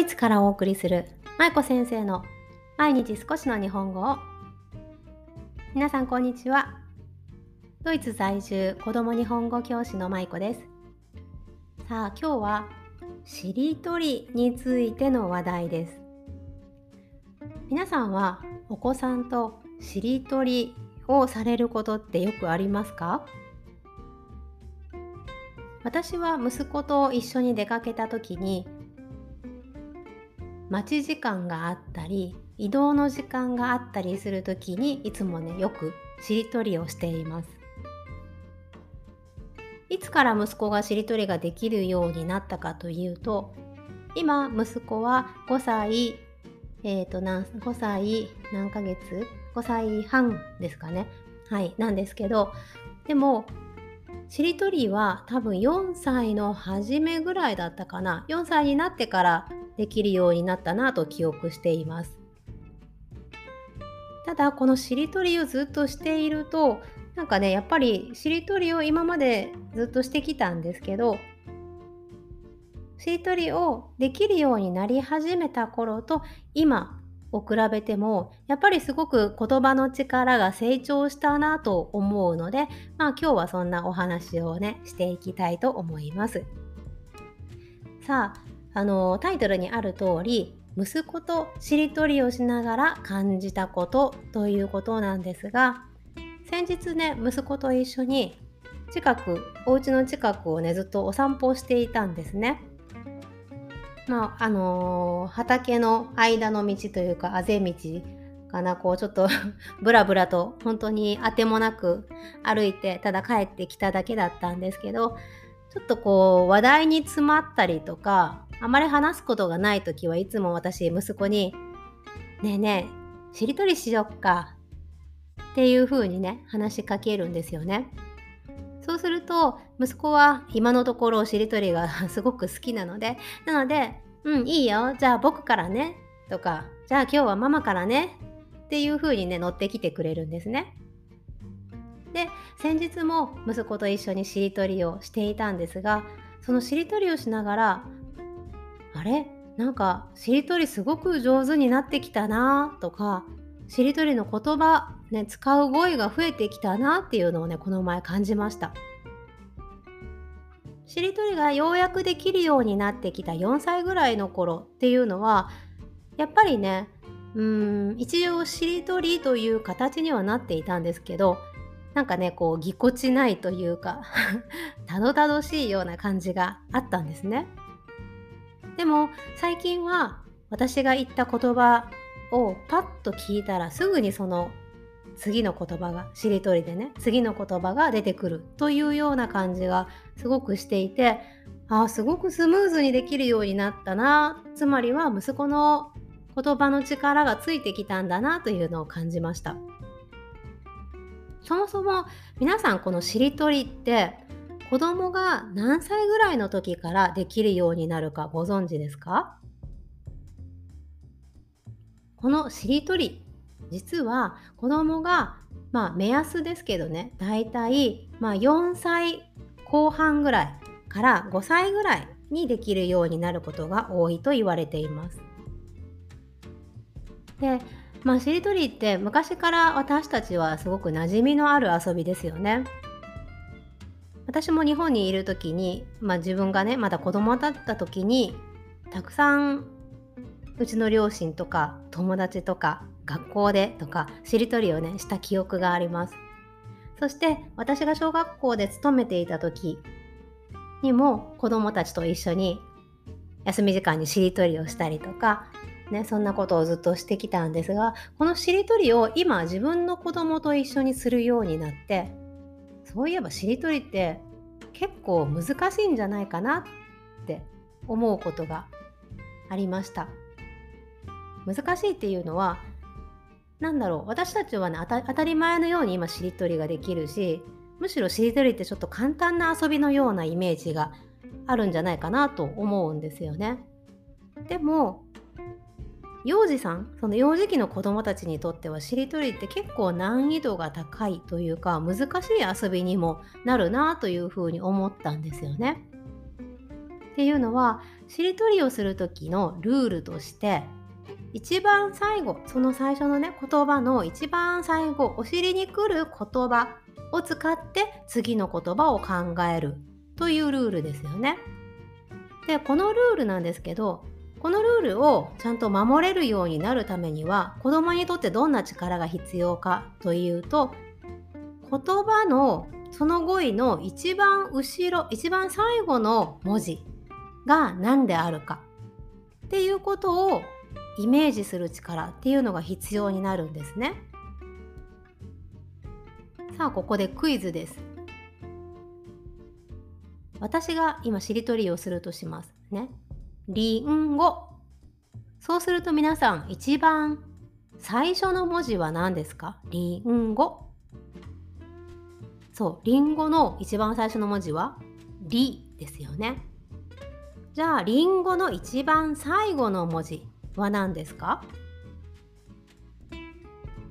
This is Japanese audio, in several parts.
イツからお送りする舞子先生の毎日少しの日本語を。皆さんこんにちは。ドイツ在住子供日本語教師の舞子です。さあ今日はしりとりについての話題です。皆さんはお子さんとしりとりをされることってよくありますか？私は息子と一緒に出かけた時に待ち時間があったり移動の時間があったりする時にいつもねよくしりとりをしています。いつから息子がしりとりができるようになったかというと今息子は5歳えっ、ー、と何5歳何ヶ月5歳半ですかね。はいなんですけどでもしりとりは多分4歳の初めぐらいだったかな。4歳になってからできるようになったなと記憶しています。ただこのしりとりをずっとしているとなんかねやっぱりしりとりを今までずっとしてきたんですけどしりとりをできるようになり始めた頃と今を比べてもやっぱりすごく言葉の力が成長したなと思うので、まあ、今日はそんなお話をねしていきたいと思います。さああのタイトルにある通り息子としりとりをしながら感じたことということなんですが先日ね息子と一緒に近くお家の近くをねずっとお散歩していたんですね。まああのー、畑の間の道というかあぜ道かなこうちょっと ブラブラと本当にあてもなく歩いてただ帰ってきただけだったんですけどちょっとこう話題に詰まったりとかあまり話すことがない時はいつも私息子に「ねえねえしりとりしよっか」っていう風にね話しかけるんですよね。そうすると息子は今のところしりとりが すごく好きなのでなので「うんいいよ。じゃあ僕からね」とか「じゃあ今日はママからね」っていう風にね乗ってきてくれるんですね。で先日も息子と一緒にしりとりをしていたんですがそのしりとりをしながらあれ？なんかしりとりすごく上手になってきたな。とかしりとりの言葉、ね、使う語彙が増えてきたなっていうのをねこの前感じました。しりとりがようやくできるようになってきた4歳ぎらいの頃っていうのはやっぱりねうん一応しりとりという形にはなっていたんですけどなんかねこうぎこちないというか たどたどしいような感じがあったんですね。でも最近は私が言った言葉をパッと聞いたらすぐにその次の言葉がしりとりでね次の言葉が出てくるというような感じがすごくしていてああすごくスムーズにできるようになったな。つまりは息子の言葉の力がついてきたんだなというのを感じました。そもそも皆さんこのしりとりって子供が何歳ぐらいの時からできるようになるかご存知ですか？このしりとり実は子供がまあ目安ですけどねだいたい4歳後半ぐらいから5歳ぐらいにできるようになることが多いと言われています。でまあしりとりって昔から私たちはすごく馴染みのある遊びですよね。私も日本にいる時に、まあ、自分がねまだ子供だった時にたくさんうちの両親とか友達とか学校でとかしりとりをねした記憶があります。そして私が小学校で勤めていた時にも子供たちと一緒に休み時間にしりとりをしたりとかね、そんなことをずっとしてきたんですがこのしりとりを今自分の子供と一緒にするようになってそういえばしりとりって結構難しいんじゃないかなって思うことがありました。難しいっていうのは何だろう私たちはね当たり前のように今しりとりができるしむしろしりとりってちょっと簡単な遊びのようなイメージがあるんじゃないかなと思うんですよねでも幼児さんその幼児期の子どもたちにとってはしりとりって結構難易度が高いというか難しい遊びにもなるなというふうに思ったんですよね。っていうのはしりとりをする時のルールとして一番最後その最初のね言葉の一番最後お尻に来る言葉を使って次の言葉を考えるというルールですよね。でこのルールなんですけどこのルールをちゃんと守れるようになるためには子供にとってどんな力が必要かというと言葉のその語彙の一番後ろ一番最後の文字が何であるかっていうことをイメージする力っていうのが必要になるんですね。さあここでクイズです。私が今しりとりをするとしますね。りんご。そうすると皆さん一番最初の文字は何ですか？りんご。そう、りんごの一番最初の文字はりですよね。じゃありんごの一番最後の文字は何ですか？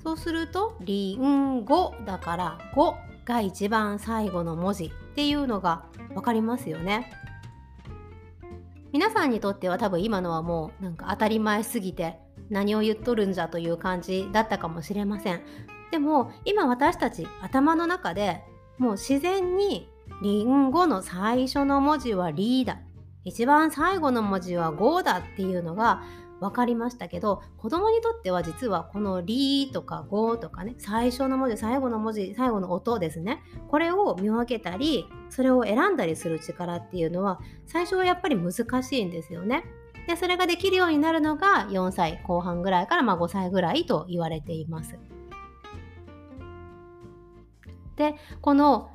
そうすると「りんご」だから「ご」が一番最後の文字っていうのが分かりますよね。皆さんにとっては多分今のはもうなんか当たり前すぎて何を言っとるんじゃという感じだったかもしれません。でも今私たち頭の中でもう自然にりんごの最初の文字はリーだ一番最後の文字はゴーだっていうのが分かりましたけど子供にとっては実はこの「リ」とか「ゴ」とかね最初の文字最後の文字最後の音ですねこれを見分けたりそれを選んだりする力っていうのは最初はやっぱり難しいんですよね。でそれができるようになるのが4歳後半ぐらいからまあ5歳ぐらいと言われています。でこの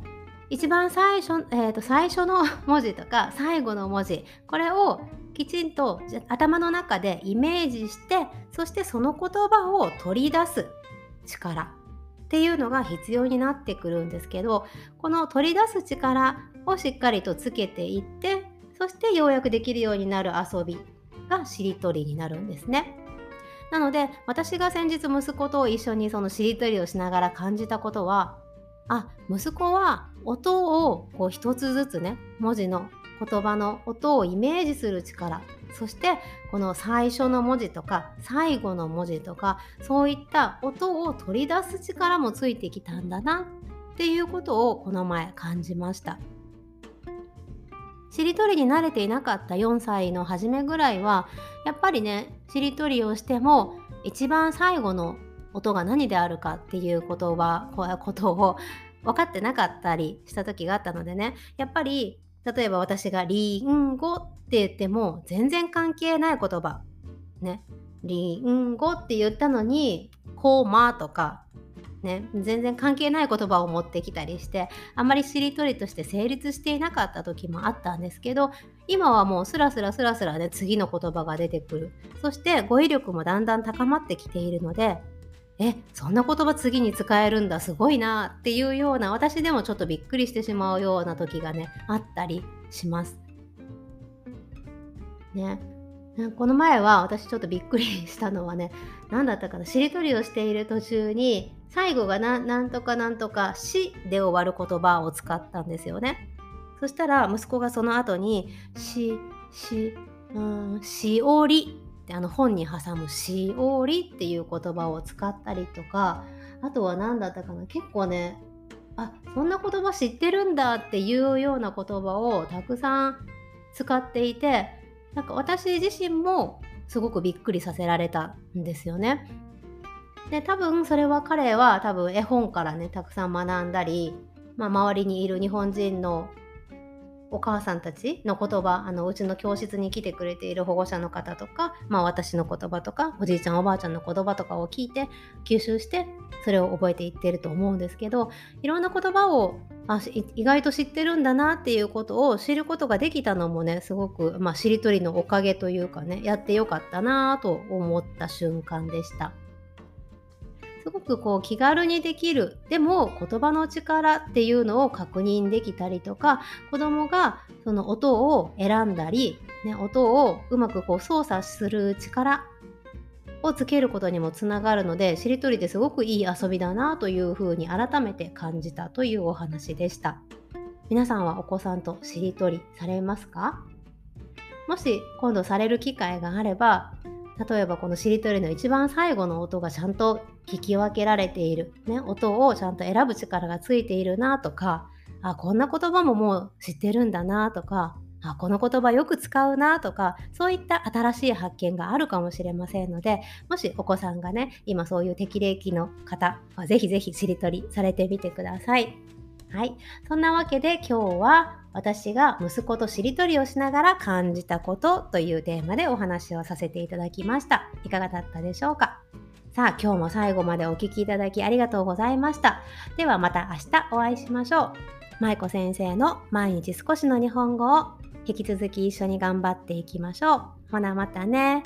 一番最初,、えー、と最初の文字とか最後の文字これをきちんと頭の中でイメージしてそしてその言葉を取り出す力っていうのが必要になってくるんですけどこの取り出す力をしっかりとつけていってそしてようやくできるようになる遊びがしりとりになるんですね。なので私が先日息子と一緒にそのしりとりをしながら感じたことはあ息子は音をこう一つずつね文字の言葉の音をイメージする力そしてこの最初の文字とか最後の文字とかそういった音を取り出す力もついてきたんだなっていうことをこの前感じました。しりとりに慣れていなかった4歳の初めぐらいはやっぱりねしりとりをしても一番最後の音が何であるかっていう言葉ことを分かってなかったりした時があったのでねやっぱり例えば私がリンゴって言っても全然関係ない言葉。ね。リンゴって言ったのにコーマとか。ね、全然関係ない言葉を持ってきたりしてあんまりしりとりとして成立していなかった時もあったんですけど今はもうスラスラスラスラね次の言葉が出てくる。そして語彙力もだんだん高まってきているのでえそんな言葉次に使えるんだすごいなっていうような私でもちょっとびっくりしてしまうような時がねあったりします。ねこの前は私ちょっとびっくりしたのはね何だったかなしりとりをしている途中に最後がなんとかなんとか「し」で終わる言葉を使ったんですよね。そしたら息子がその後に「し」「し」「うん、しおり」であの本に挟む「しおり」っていう言葉を使ったりとかあとは何だったかな結構ねあそんな言葉知ってるんだっていうような言葉をたくさん使っていてなんか私自身もすごくびっくりさせられたんですよね。で多分それは彼は多分絵本からねたくさん学んだり、まあ、周りにいる日本人のお母さんたちの言葉あのうちの教室に来てくれている保護者の方とか、まあ、私の言葉とかおじいちゃんおばあちゃんの言葉とかを聞いて吸収してそれを覚えていってると思うんですけどいろんな言葉をあ意外と知ってるんだなっていうことを知ることができたのもねすごく、まあ、しりとりのおかげというかねやってよかったなと思った瞬間でした。すごくこう気軽にできるでも言葉の力っていうのを確認できたりとか子どもがその音を選んだり、ね、音をうまくこう操作する力をつけることにもつながるのでしりとりってすごくいい遊びだなというふうに改めて感じたというお話でした。皆さんはお子さんとしりとりされますか？もし今度される機会があれば例えばこのしりとりの一番最後の音がちゃんと聞き分けられている、ね、音をちゃんと選ぶ力がついているなとかあこんな言葉ももう知ってるんだなとかあこの言葉よく使うなとかそういった新しい発見があるかもしれませんのでもしお子さんがね今そういう適齢期の方はぜひぜひしりとりされてみてください。はい。そんなわけで今日は私が息子としりとりをしながら感じたことというテーマでお話をさせていただきました。いかがだったでしょうか？さあ今日も最後までお聴きいただきありがとうございました。ではまた明日お会いしましょう。舞子先生の毎日少しの日本語を引き続き一緒に頑張っていきましょう。ほなまたね。